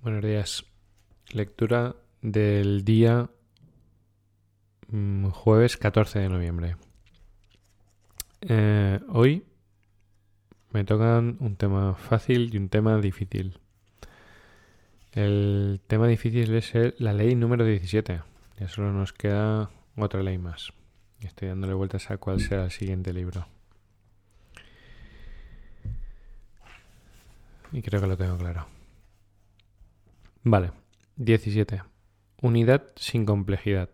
Buenos días. Lectura del día mm, jueves 14 de noviembre. Eh, hoy me tocan un tema fácil y un tema difícil. El tema difícil es la ley número 17. Ya solo nos queda otra ley más. Estoy dándole vueltas a cuál será el siguiente libro. Y creo que lo tengo claro. Vale. 17. Unidad sin complejidad.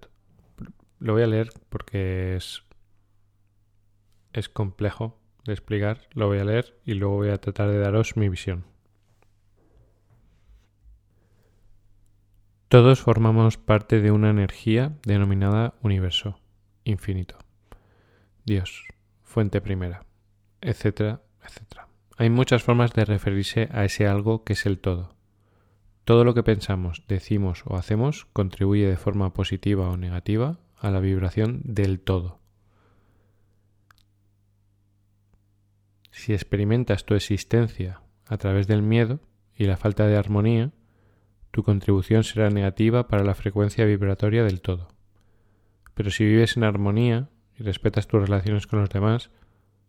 Lo voy a leer porque es, es complejo de explicar. Lo voy a leer y luego voy a tratar de daros mi visión. Todos formamos parte de una energía denominada universo, infinito, Dios, fuente primera, etcétera, etcétera. Hay muchas formas de referirse a ese algo que es el todo. Todo lo que pensamos, decimos o hacemos contribuye de forma positiva o negativa a la vibración del todo. Si experimentas tu existencia a través del miedo y la falta de armonía, tu contribución será negativa para la frecuencia vibratoria del todo. Pero si vives en armonía y respetas tus relaciones con los demás,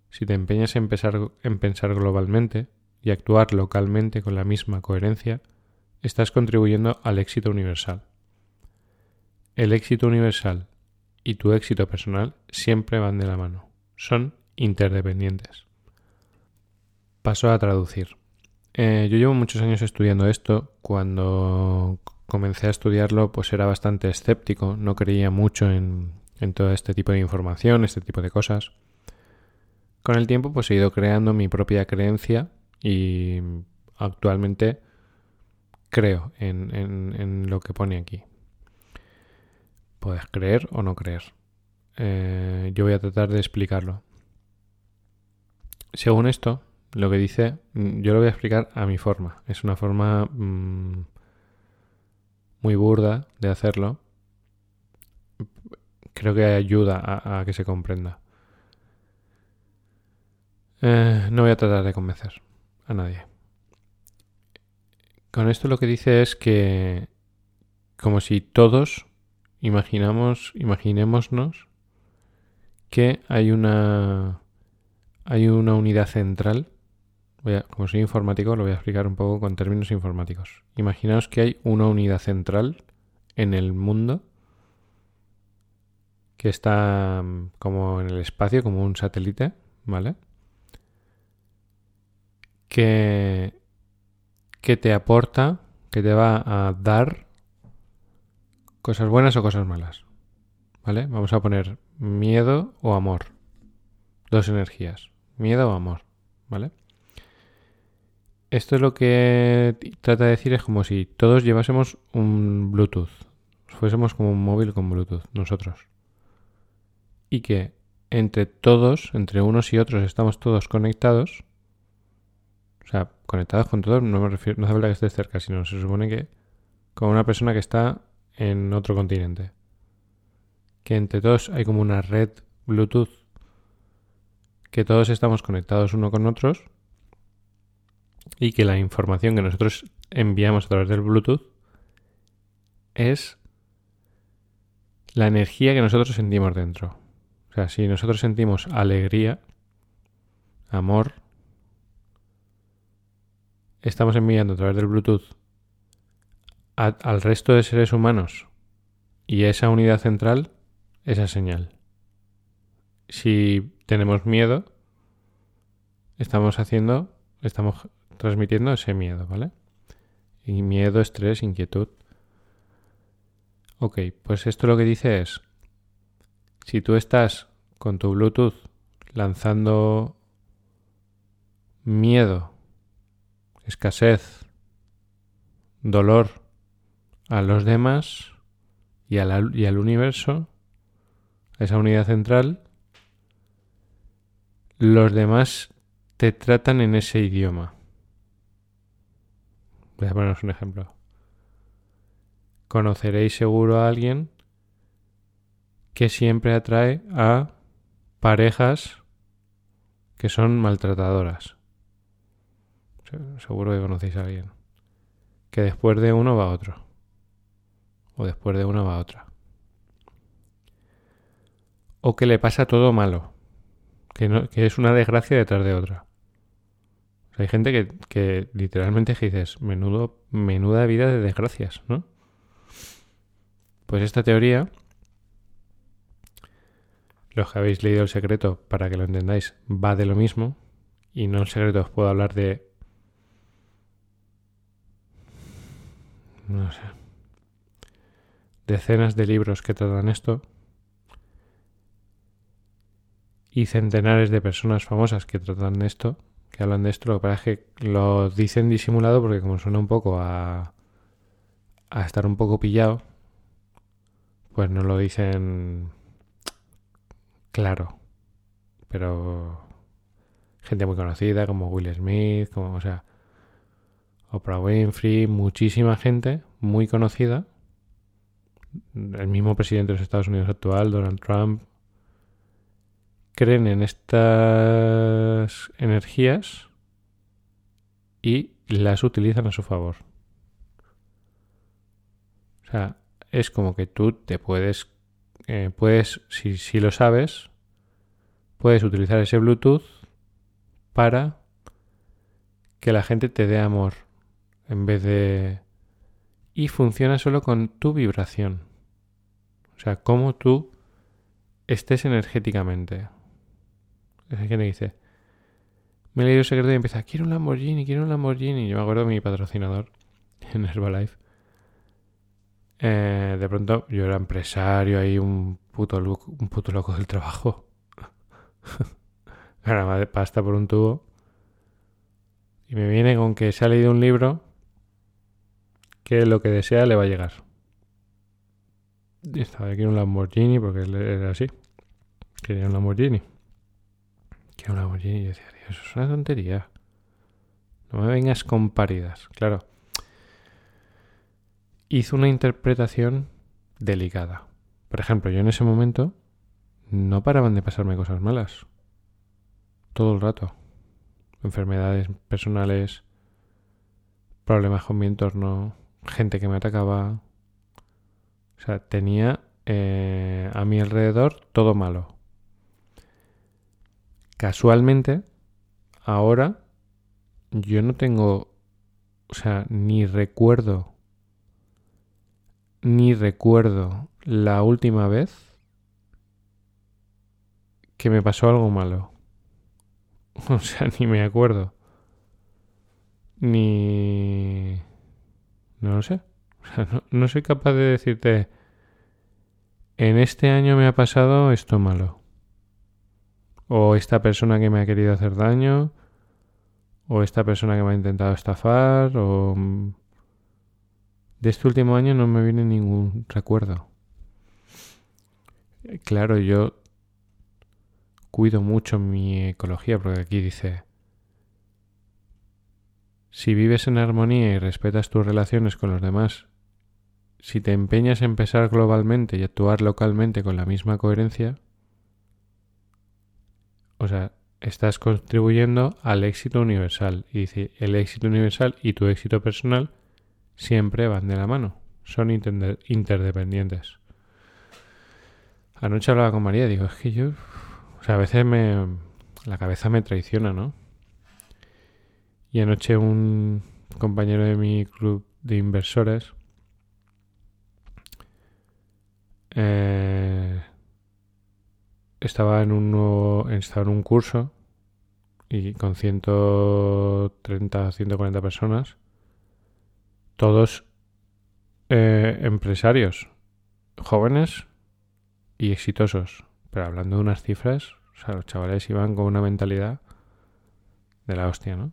si te empeñas en pensar, en pensar globalmente y actuar localmente con la misma coherencia, estás contribuyendo al éxito universal. El éxito universal y tu éxito personal siempre van de la mano, son interdependientes. Paso a traducir. Eh, yo llevo muchos años estudiando esto. Cuando comencé a estudiarlo, pues era bastante escéptico, no creía mucho en, en todo este tipo de información, este tipo de cosas. Con el tiempo pues he ido creando mi propia creencia y actualmente creo en, lo que pone aquí. Puedes creer o no creer. Eh, yo voy a tratar de explicarlo. Según esto, lo que dice, mm, yo lo voy a explicar a mi forma. Es una forma mm, muy burda de hacerlo. Creo que ayuda a que se comprenda. Eh, no voy a tratar de convencer a nadie. Con esto lo que dice es que como si todos imaginamos, imaginémonos que hay una hay una unidad central. Voy a, como soy informático, lo voy a explicar un poco con términos informáticos. Imaginaos que hay una unidad central en el mundo que está mm, como en el espacio, como un satélite, ¿vale? que, que te aporta, que te va a dar cosas buenas o cosas malas. ¿Vale? Vamos a poner miedo o amor. Dos energías. Miedo o amor. ¿Vale? Esto es lo que trata de decir es como si todos llevásemos un Bluetooth. Fuésemos como un móvil con Bluetooth, nosotros. Y que entre todos, entre unos y otros, estamos todos conectados o sea, conectados con todos, no me refiero, no hace falta que estés cerca, sino se supone que con una persona que está en otro continente. Que entre todos hay como una red Bluetooth que todos estamos conectados uno con otros y que la información que nosotros enviamos a través del Bluetooth es la energía que nosotros sentimos dentro. O sea, si nosotros sentimos alegría, amor, estamos enviando a través del Bluetooth al resto de seres humanos y esa unidad central, esa señal. Si tenemos miedo, estamos haciendo, estamos transmitiendo ese miedo, ¿vale? Y miedo, estrés, inquietud. Ok, pues esto lo que dice es, si tú estás con tu Bluetooth lanzando miedo escasez, dolor a los demás y, al universo, a esa unidad central, los demás te tratan en ese idioma. Voy a poneros un ejemplo. Conoceréis seguro a alguien que siempre atrae a parejas que son maltratadoras seguro que conocéis a alguien que después de uno va otro. O después de uno va otra. O que le pasa todo malo. Que, no, que es una desgracia detrás de otra. hay gente que, que literalmente dices, menudo, menuda vida de desgracias, ¿no? Pues esta teoría, los que habéis leído el secreto, para que lo entendáis, va de lo mismo. Y no el secreto, os puedo hablar de no sé, decenas de libros que tratan esto y centenares de personas famosas que tratan esto, que hablan de esto. Lo que pasa es que lo dicen disimulado porque como suena un poco a, a estar un poco pillado, pues no lo dicen claro. Pero gente muy conocida como Will Smith, como, o sea, Oprah Winfrey, muchísima gente muy conocida. El mismo presidente de los Estados Unidos actual, Donald Trump, creen en estas energías y las utilizan a su favor. O sea, es como que tú te puedes, eh, puedes, si, si lo sabes, puedes utilizar ese Bluetooth para que la gente te dé amor en vez de... Y funciona solo con tu vibración. O sea, cómo tú estés energéticamente. Hay gente que dice, me he leído el secreto y empieza, quiero un Lamborghini, quiero un Lamborghini. Yo me acuerdo de mi patrocinador en Herbalife. Eh, de pronto yo era empresario ahí, un puto, un puto loco del trabajo. Ganaba pasta por un tubo. Y me viene con que se ha leído un libro que lo que desea le va a llegar. Y estaba aquí un Lamborghini porque era así. Quería un Lamborghini. Quiero un Lamborghini. Y decía, eso es una tontería. No me vengas con paridas. Claro. Hizo una interpretación delicada. Por ejemplo, yo en ese momento no paraban de pasarme cosas malas. Todo el rato. Enfermedades personales, problemas con mi entorno, gente que me atacaba. O sea, tenía eh, a mi alrededor todo malo. Casualmente, ahora yo no tengo, o sea, ni recuerdo, ni recuerdo la última vez que me pasó algo malo. O sea, ni me acuerdo. Ni... No lo sé. no, soy capaz de decirte, en este año me ha pasado esto malo. O esta persona que me ha querido hacer daño. O esta persona que me ha intentado estafar. O... Mm, de este último año no me viene ningún recuerdo. Claro, yo cuido mucho mi ecología porque aquí dice si vives en armonía y respetas tus relaciones con los demás, si te empeñas en pensar globalmente y actuar localmente con la misma coherencia, o sea, estás contribuyendo al éxito universal. Y el éxito universal y tu éxito personal siempre van de la mano, son interdependientes. Anoche hablaba con María, digo, es que yo, o sea, a veces me, la cabeza me traiciona, ¿no? Y anoche un compañero de mi club de inversores eh, estaba en un estaba en un curso y con 130 140 personas todos eh, empresarios jóvenes y exitosos pero hablando de unas cifras o sea los chavales iban con una mentalidad de la hostia no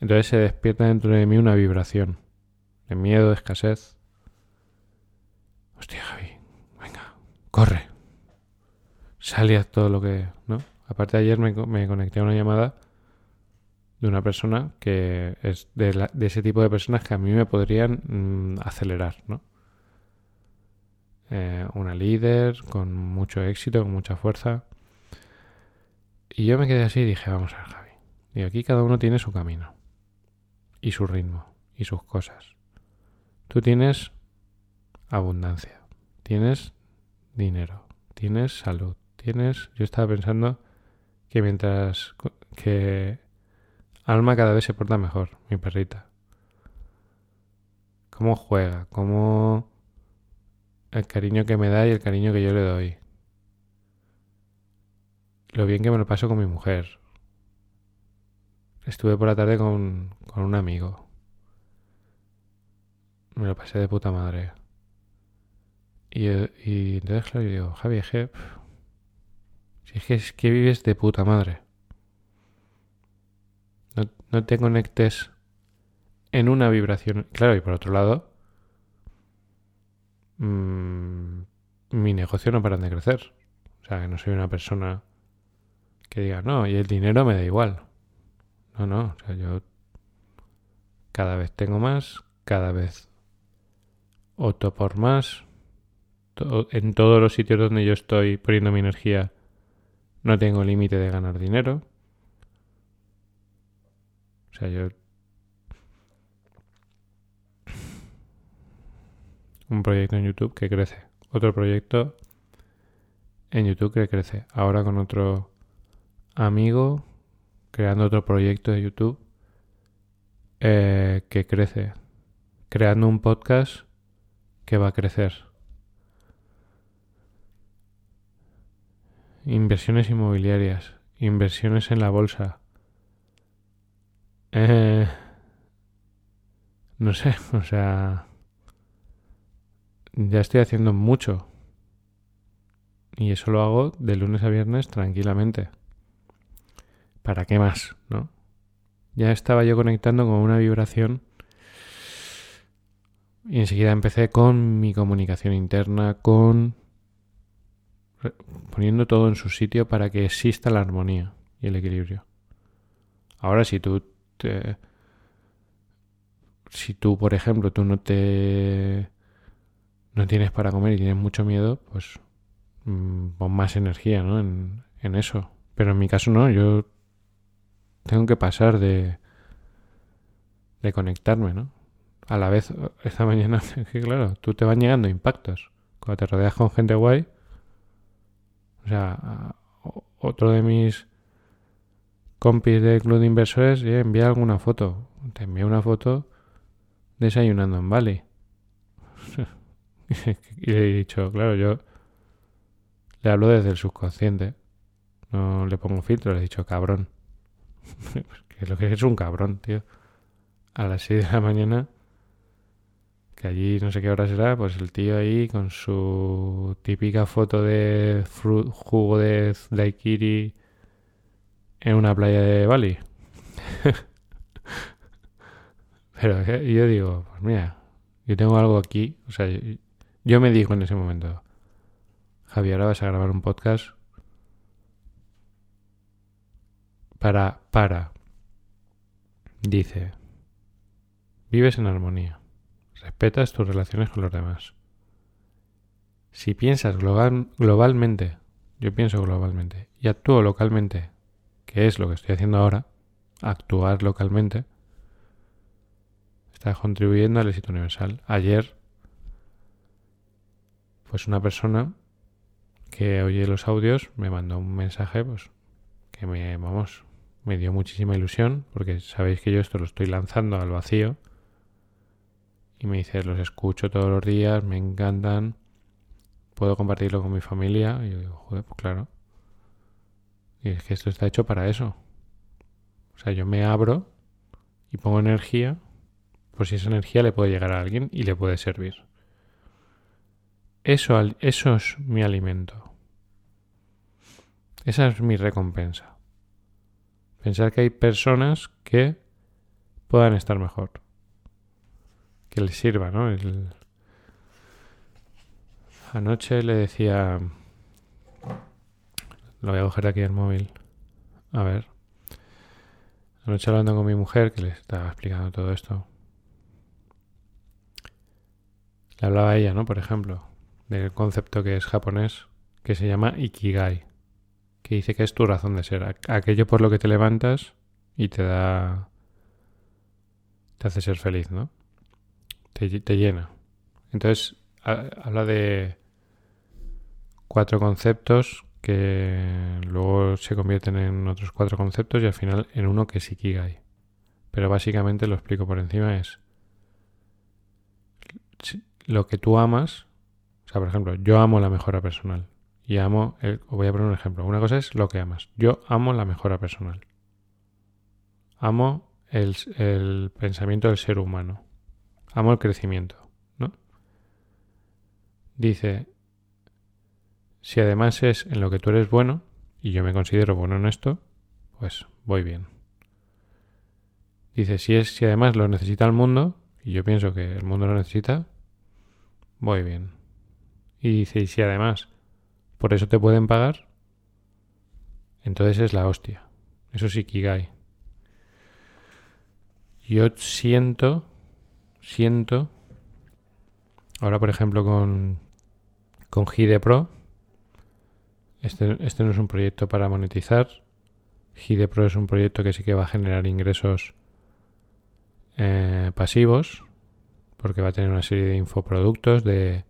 entonces se despierta dentro de mí una vibración de miedo, de escasez. Hostia, Javi, venga, corre. Sale a todo lo que... ¿no? Aparte ayer me, conecté a una llamada de una persona que es de, ese tipo de personas que a mí me podrían mm, acelerar, ¿no? Eh, una líder con mucho éxito, con mucha fuerza. Y yo me quedé así y dije, vamos a ver, Javi. Y aquí cada uno tiene su camino y su ritmo. y sus cosas. Tú tienes abundancia, tienes dinero, tienes salud, tienes... Yo estaba pensando que mientras que Alma cada vez se porta mejor, mi perrita. Cómo juega, cómo el cariño que me da y el cariño que yo le doy. Lo bien que me lo paso con mi mujer. Estuve por la tarde con, con un amigo. Me lo pasé de puta madre. Y, y entonces, claro, yo digo, Javi, je, si es que, es que vives de puta madre. No, no te conectes en una vibración. Claro, y por otro lado, mmm, mi negocio no para de crecer. O sea, que no soy una persona que diga, no, y el dinero me da igual. No, no, o sea, yo cada vez tengo más, cada vez opto por más. En todos los sitios donde yo estoy poniendo mi energía, no tengo límite de ganar dinero. O sea, yo... Un proyecto en YouTube que crece. Otro proyecto en YouTube que crece. Ahora con otro amigo creando otro proyecto de YouTube eh, que crece. Creando un podcast que va a crecer. Inversiones inmobiliarias, inversiones en la bolsa. Eh, no sé, o sea, ya estoy haciendo mucho. Y eso lo hago de lunes a viernes tranquilamente. ¿Para qué más? ¿No? Ya estaba yo conectando con una vibración y enseguida empecé con mi comunicación interna, con poniendo todo en su sitio para que exista la armonía y el equilibrio. Ahora si tú te si tú, por ejemplo, tú no te no tienes para comer y tienes mucho miedo, pues mm, pon más energía, ¿no? En, en eso. Pero en mi caso no, yo tengo que pasar de de conectarme, ¿no? A la vez, esta mañana, que claro, tú te van llegando impactos. Cuando te rodeas con gente guay, o sea, otro de mis compis del club de inversores eh, envía alguna foto. Te envía una foto desayunando en Bali. y le he dicho, claro, yo le hablo desde el subconsciente. No le pongo filtro, le he dicho cabrón. que lo que es un cabrón, tío. A las 6 de la mañana que allí no sé qué hora será, pues el tío ahí con su típica foto de jugo de daiquiri en una playa de Bali. Pero yo digo, pues mira, yo tengo algo aquí, o sea, yo, me digo en ese momento, Javier, ahora vas a grabar un podcast para, para, dice, vives en armonía. Respetas tus relaciones con los demás. Si piensas globalmente, yo pienso globalmente, y actúo localmente, que es lo que estoy haciendo ahora, actuar localmente, estás contribuyendo al éxito universal. Ayer, pues una persona que oye los audios me mandó un mensaje, pues, que me, vamos, me dio muchísima ilusión, porque sabéis que yo esto lo estoy lanzando al vacío y me dice, los escucho todos los días, me encantan, puedo compartirlo con mi familia. Y yo digo, joder, pues claro. Y es que esto está hecho para eso. O sea, yo me abro y pongo energía, pues si esa energía le puede llegar a alguien y le puede servir. Eso, eso es mi alimento. Esa es mi recompensa. Pensar que hay personas que puedan estar mejor que le sirva, ¿no? Anoche le decía... Lo voy a coger aquí el móvil. A ver. Anoche hablando con mi mujer, que le estaba explicando todo esto. Le hablaba a ella, ¿no? Por ejemplo, del concepto que es japonés, que se llama Ikigai, que dice que es tu razón de ser, aquello por lo que te levantas y te da te hace ser feliz, ¿no? Te, te llena. Entonces, habla de cuatro conceptos que luego se convierten en otros cuatro conceptos y al final en uno que es Ikigai. Pero básicamente lo explico por encima es lo que tú amas, o sea, por ejemplo, yo amo la mejora personal y amo, el, voy a poner un ejemplo, una cosa es lo que amas, yo amo la mejora personal, amo el, pensamiento del ser humano, amo el crecimiento, ¿no? Dice, si además es en lo que tú eres bueno, y yo me considero bueno en esto, pues voy bien. Dice, si es si además lo necesita el mundo, y yo pienso que el mundo lo necesita, voy bien. Y dice, y si además por eso te pueden pagar, entonces es la hostia. Eso sí Kigai. Yo siento, siento, ahora por ejemplo con, con Gide Pro, este, este, no es un proyecto para monetizar. Pro es un proyecto que sí que va a generar ingresos eh, pasivos, porque va a tener una serie de infoproductos, de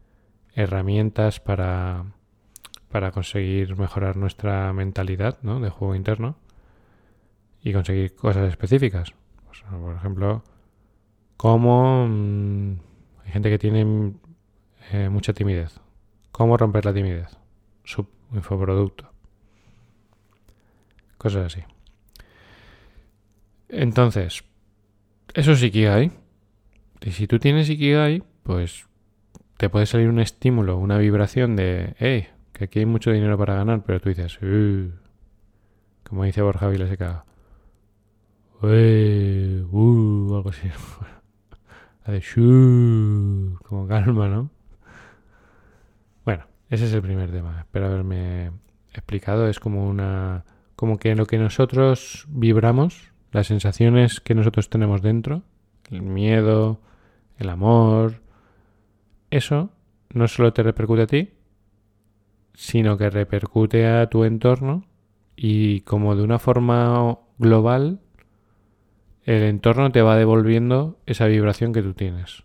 herramientas para, para conseguir mejorar nuestra mentalidad ¿no? de juego interno y conseguir cosas específicas. Por ejemplo, cómo mm, hay gente que tiene eh, mucha timidez. ¿Cómo romper la timidez? infoproducto. Cosas así. Entonces, eso que hay. Y si tú tienes Ikigai, pues te puede salir un estímulo, una vibración de, hey, que aquí hay mucho dinero para ganar, pero tú dices, uh", como dice Borja Vilaseca, uh, algo así. como calma, ¿no? Ese es el primer tema. Espero haberme explicado. Es como una. como que lo que nosotros vibramos, las sensaciones que nosotros tenemos dentro, el miedo, el amor, eso no solo te repercute a ti, sino que repercute a tu entorno y como de una forma global, el entorno te va devolviendo esa vibración que tú tienes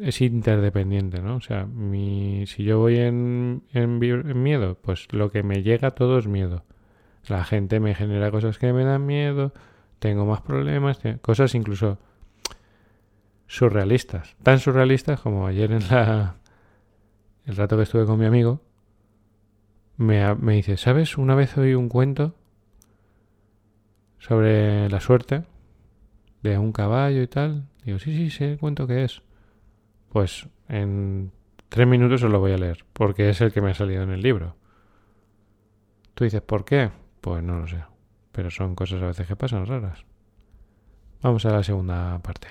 es interdependiente, ¿no? O sea, mi, si yo voy en, en, miedo, pues lo que me llega todo es miedo. La gente me genera cosas que me dan miedo, tengo más problemas, cosas incluso surrealistas. Tan surrealistas como ayer en la el rato que estuve con mi amigo, me, dice, ¿sabes? Una vez oí un cuento sobre la suerte de un caballo y tal. Digo, sí, sí, sé el cuento que es. Pues en tres minutos os lo voy a leer, porque es el que me ha salido en el libro. Tú dices, ¿por qué? Pues no lo sé, pero son cosas a veces que pasan raras. Vamos a la segunda parte.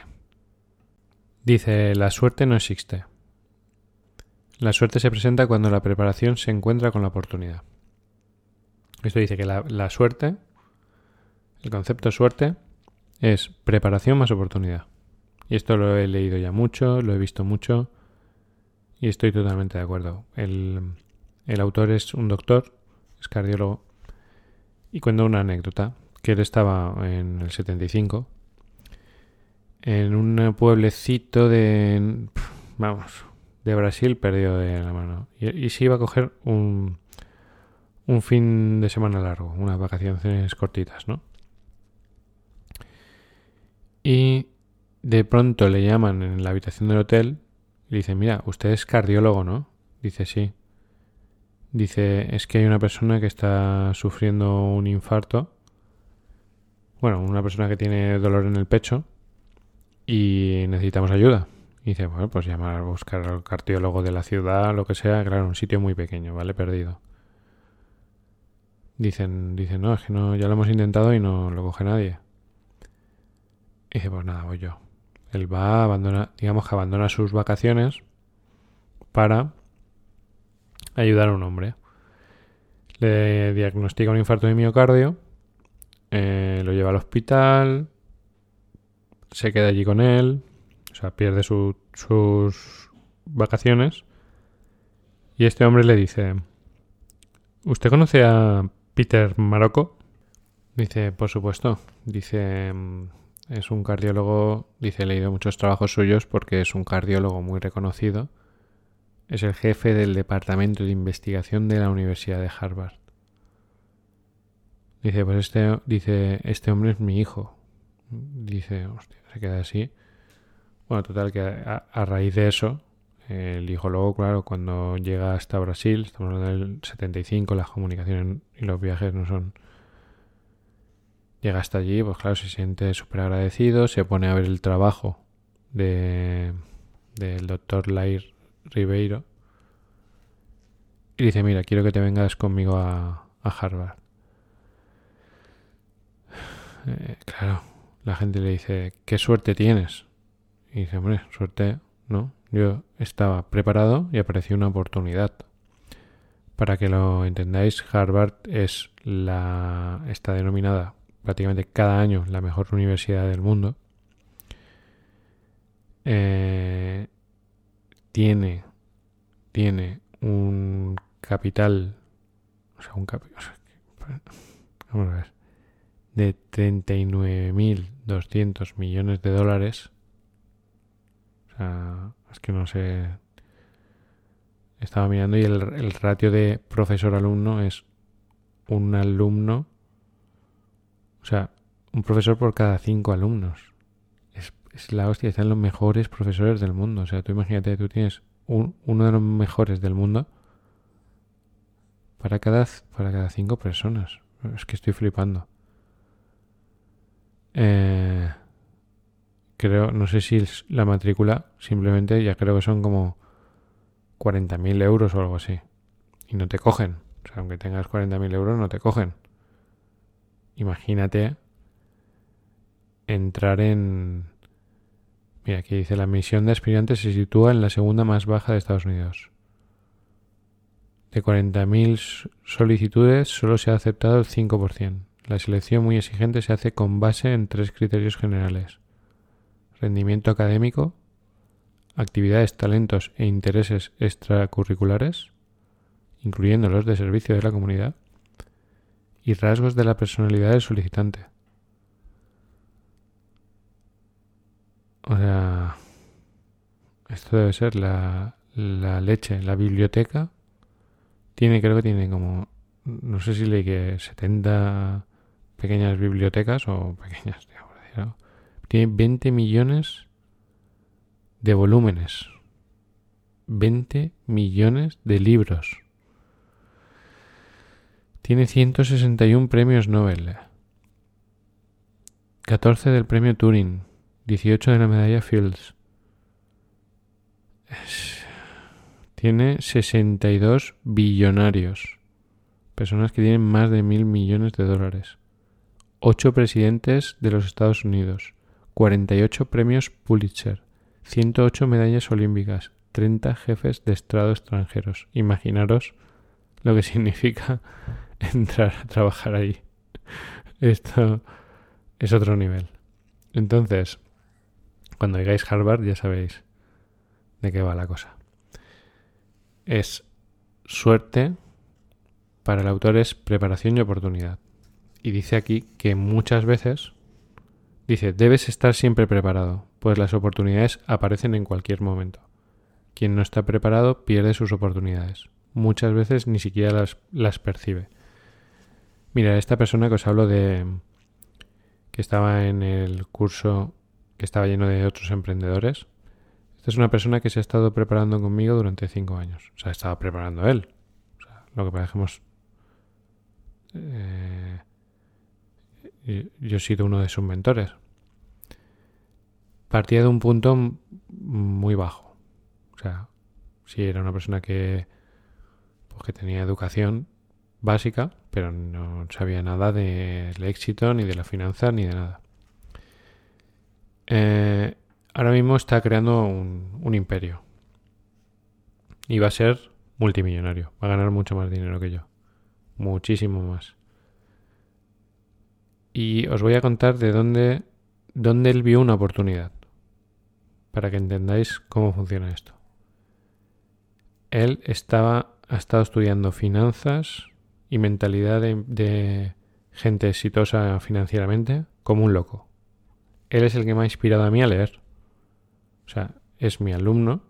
Dice, la suerte no existe. La suerte se presenta cuando la preparación se encuentra con la oportunidad. Esto dice que la, suerte, el concepto suerte, es preparación más oportunidad. Y esto lo he leído ya mucho, lo he visto mucho y estoy totalmente de acuerdo. El, autor es un doctor, es cardiólogo, y cuenta una anécdota, que él estaba en el 75 en un pueblecito de, vamos, de Brasil perdido de la mano. Y, se iba a coger un, un fin de semana largo, unas vacaciones cortitas, ¿no? Y de pronto le llaman en la habitación del hotel y dicen, mira, usted es cardiólogo, ¿no? Dice, sí. Dice, es que hay una persona que está sufriendo un infarto. Bueno, una persona que tiene dolor en el pecho y necesitamos ayuda. Y dice, bueno, pues llamar a buscar al cardiólogo de la ciudad, lo que sea, claro, un sitio muy pequeño, ¿vale? Perdido. Dicen, dicen, no, es que no, ya lo hemos intentado y no lo coge nadie. Y dice, pues nada, voy yo. Él va a abandonar, digamos que abandona sus vacaciones para ayudar a un hombre. Le diagnostica un infarto de miocardio, eh, lo lleva al hospital, se queda allí con él, pierde sus vacaciones. Y este hombre le dice, ¿usted conoce a Peter Marocco? Dice, por supuesto. Dice, Es un cardiólogo, dice, he leído muchos trabajos suyos porque es un cardiólogo muy reconocido. Es el jefe del Departamento de Investigación de la Universidad de Harvard. Dice, pues este, dice, este hombre es mi hijo. Dice, hostia, se queda así. Bueno, total, que a, raíz de eso, el hijo luego, claro, cuando llega hasta Brasil, estamos hablando del 75, las comunicaciones y los viajes no son... Llega hasta allí, pues claro, se siente súper agradecido, se pone a ver el trabajo de del doctor Lair Ribeiro y dice, mira, quiero que te vengas conmigo a Harvard. Eh, claro, la gente le dice, ¿qué suerte tienes? Y dice, hombre, suerte, ¿no? Yo estaba preparado y apareció una oportunidad. Para que lo entendáis, Harvard es la está denominada prácticamente cada año la mejor universidad del mundo. Eh, tiene tiene un capital, o sea, un capital, vamos a ver, de 39.200 millones de dólares. Sea, es que no sé. Estaba mirando y el, ratio de profesor-alumno es un alumno. O sea, un profesor por cada cinco alumnos. Es, la hostia, están los mejores profesores del mundo. O sea, tú imagínate, tú tienes uno de los mejores del mundo para cada, para cada cinco personas. Es que estoy flipando. Eh, creo, no sé si la matrícula simplemente ya creo que son como 40.000 euros o algo así. Y no te cogen. O sea, aunque tengas 40.000 euros, no te cogen. Imagínate entrar en... Mira, aquí dice, la admisión de aspirantes se sitúa en la segunda más baja de Estados Unidos. De 40.000 solicitudes solo se ha aceptado el 5%. La selección muy exigente se hace con base en tres criterios generales. Rendimiento académico, actividades, talentos e intereses extracurriculares, incluyendo los de servicio de la comunidad, y rasgos de la personalidad del solicitante. O sea, esto debe ser la, la leche. La biblioteca tiene, creo que tiene como, no sé si leí que 70 pequeñas bibliotecas o pequeñas, digamos, tiene 20 millones de volúmenes. 20 millones de libros. Tiene 161 premios Nobel. 14 del premio Turing. 18 de la medalla Fields. Tiene 62 billonarios. Personas que tienen más de mil millones de dólares. 8 presidentes de los Estados Unidos, 48 premios Pulitzer, 108 medallas olímpicas, 30 jefes de Estado extranjeros. Imaginaros lo que significa entrar a trabajar ahí. Esto es otro nivel. Entonces, cuando digáis Harvard ya sabéis de qué va la cosa. Es suerte, para el autor es preparación y oportunidad. Y dice aquí que muchas veces, dice, debes estar siempre preparado, pues las oportunidades aparecen en cualquier momento. Quien no está preparado pierde sus oportunidades. Muchas veces ni siquiera las, las percibe. Mira, esta persona que os hablo de que estaba en el curso que estaba lleno de otros emprendedores. Esta es una persona que se ha estado preparando conmigo durante cinco años. O sea, estaba preparando él. O sea, lo que parece eh, yo he sido uno de sus mentores. Partía de un punto muy bajo. O sea, sí era una persona que, pues, que tenía educación básica, pero no sabía nada del éxito, ni de la finanza, ni de nada. Eh, ahora mismo está creando un, un imperio. Y va a ser multimillonario. Va a ganar mucho más dinero que yo. Muchísimo más. Y os voy a contar de dónde, dónde él vio una oportunidad, para que entendáis cómo funciona esto. Él estaba, ha estado estudiando finanzas y mentalidad de, de gente exitosa financieramente como un loco. él es el que me ha inspirado a mí a leer. O sea, es mi alumno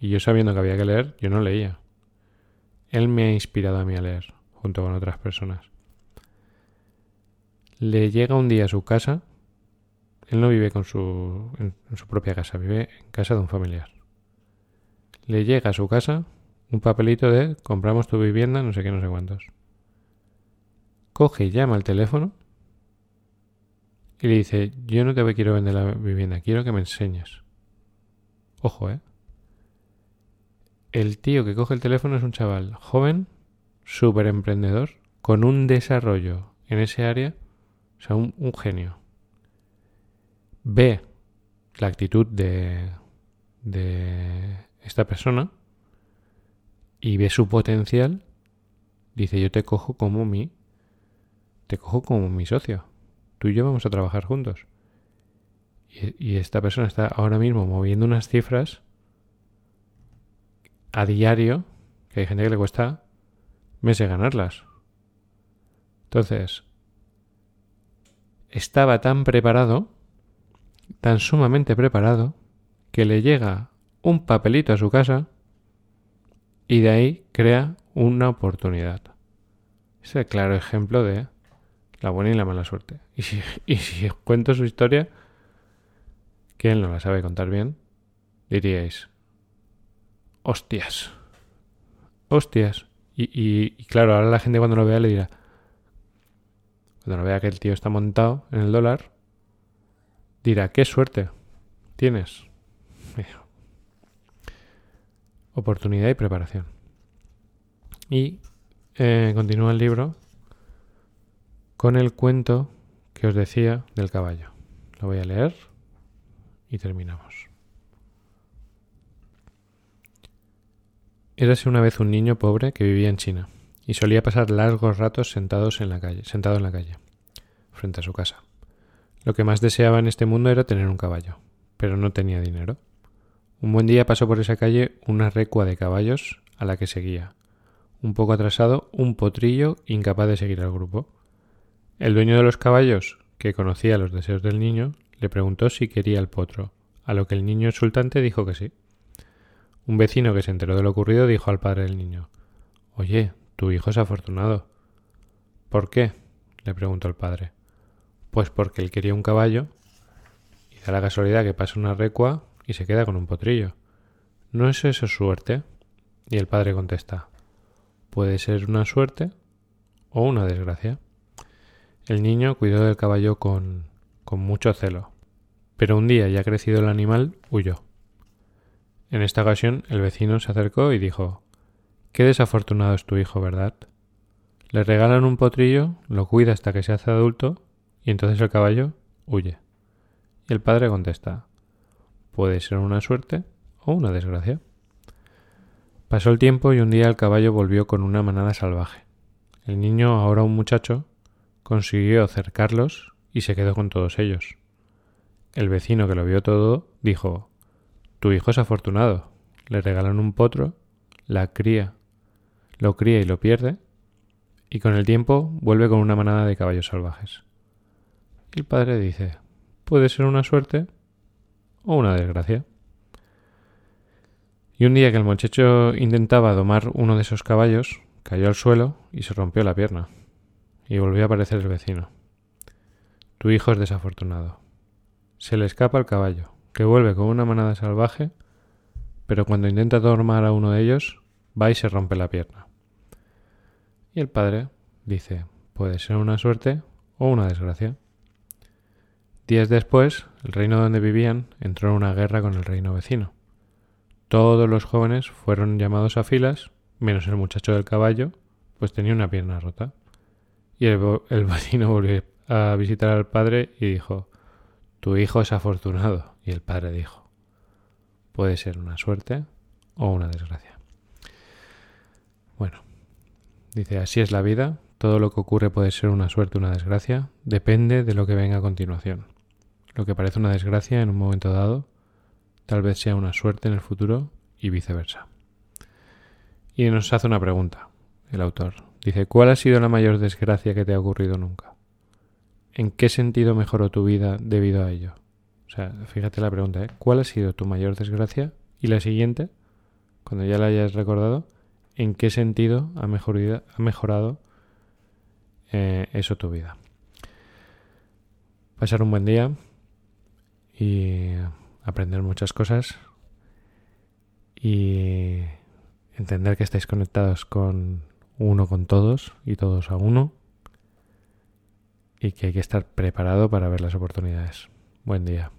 y yo sabiendo que había que leer, yo no leía. Él me ha inspirado a mí a leer, junto con otras personas. Le llega un día a su casa. Él no vive con su, en, su propia casa, vive en casa de un familiar. Le llega a su casa un papelito de compramos tu vivienda, no sé qué, no sé cuántos. Coge y llama al teléfono y le dice, yo no te quiero vender la vivienda, quiero que me enseñes. Ojo, ¿eh? El tío que coge el teléfono es un chaval joven, súper emprendedor, con un desarrollo en ese área, o sea, un, genio. Ve la actitud de, de esta persona y ve su potencial, dice yo te cojo como mi, te cojo como mi socio. Tú y yo vamos a trabajar juntos. Y, esta persona está ahora mismo moviendo unas cifras a diario, que hay gente que le cuesta meses ganarlas. Entonces, estaba tan preparado, tan sumamente preparado, que le llega un papelito a su casa y de ahí crea una oportunidad. Es el claro ejemplo de la buena y la mala suerte. Y si, y si cuento su historia, que él no la sabe contar bien, diríais, hostias, hostias. Y, claro, ahora la gente cuando lo vea le dirá, cuando vea que el tío está montado en el dólar, dirá, qué suerte tienes. Oportunidad y preparación. Y eh, continúa el libro con el cuento que os decía del caballo. Lo voy a leer y terminamos. Érase una vez un niño pobre que vivía en China y solía pasar largos ratos sentados en la calle, sentado en la calle, frente a su casa. Lo que más deseaba en este mundo era tener un caballo, pero no tenía dinero. Un buen día pasó por esa calle una recua de caballos a la que seguía. Un poco atrasado, un potrillo incapaz de seguir al grupo. El dueño de los caballos, que conocía los deseos del niño, le preguntó si quería el potro, a lo que el niño insultante dijo que sí. Un vecino que se enteró de lo ocurrido dijo al padre del niño Oye, tu hijo es afortunado. ¿Por qué? le preguntó el padre. Pues porque él quería un caballo y da la casualidad que pasa una recua y se queda con un potrillo. ¿No es eso suerte? Y el padre contesta Puede ser una suerte o una desgracia. El niño cuidó del caballo con con mucho celo. Pero un día ya crecido el animal, huyó. En esta ocasión el vecino se acercó y dijo Qué desafortunado es tu hijo, ¿verdad? Le regalan un potrillo, lo cuida hasta que se hace adulto, y entonces el caballo huye. Y el padre contesta Puede ser una suerte o una desgracia. Pasó el tiempo y un día el caballo volvió con una manada salvaje. El niño, ahora un muchacho, consiguió acercarlos y se quedó con todos ellos. El vecino que lo vio todo dijo Tu hijo es afortunado. Le regalan un potro, la cría, lo cría y lo pierde, y con el tiempo vuelve con una manada de caballos salvajes. El padre dice Puede ser una suerte o una desgracia. Y un día que el muchacho intentaba domar uno de esos caballos, cayó al suelo y se rompió la pierna. Y volvió a aparecer el vecino. Tu hijo es desafortunado. Se le escapa el caballo, que vuelve con una manada salvaje, pero cuando intenta dormar a uno de ellos, va y se rompe la pierna. Y el padre dice, puede ser una suerte o una desgracia. Días después, el reino donde vivían entró en una guerra con el reino vecino. Todos los jóvenes fueron llamados a filas, menos el muchacho del caballo, pues tenía una pierna rota. Y el, el vecino volvió a visitar al padre y dijo, tu hijo es afortunado. Y el padre dijo, puede ser una suerte o una desgracia. Bueno, dice, así es la vida, todo lo que ocurre puede ser una suerte o una desgracia, depende de lo que venga a continuación. Lo que parece una desgracia en un momento dado, tal vez sea una suerte en el futuro y viceversa. Y nos hace una pregunta, el autor. Dice, ¿cuál ha sido la mayor desgracia que te ha ocurrido nunca? ¿En qué sentido mejoró tu vida debido a ello? O sea, fíjate la pregunta, ¿eh? ¿Cuál ha sido tu mayor desgracia? Y la siguiente, cuando ya la hayas recordado, ¿en qué sentido ha mejorado, eh, eso tu vida? Pasar un buen día y aprender muchas cosas y entender que estáis conectados con uno con todos y todos a uno y que hay que estar preparado para ver las oportunidades. Buen día.